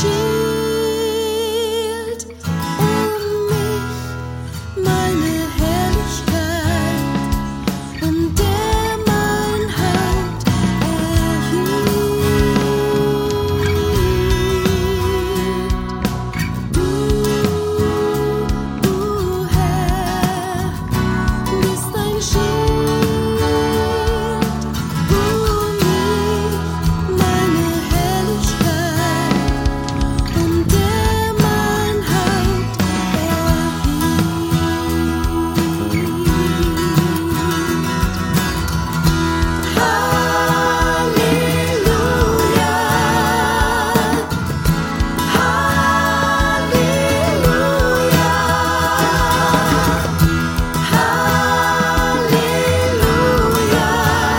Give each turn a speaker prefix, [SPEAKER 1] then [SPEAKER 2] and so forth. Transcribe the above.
[SPEAKER 1] choose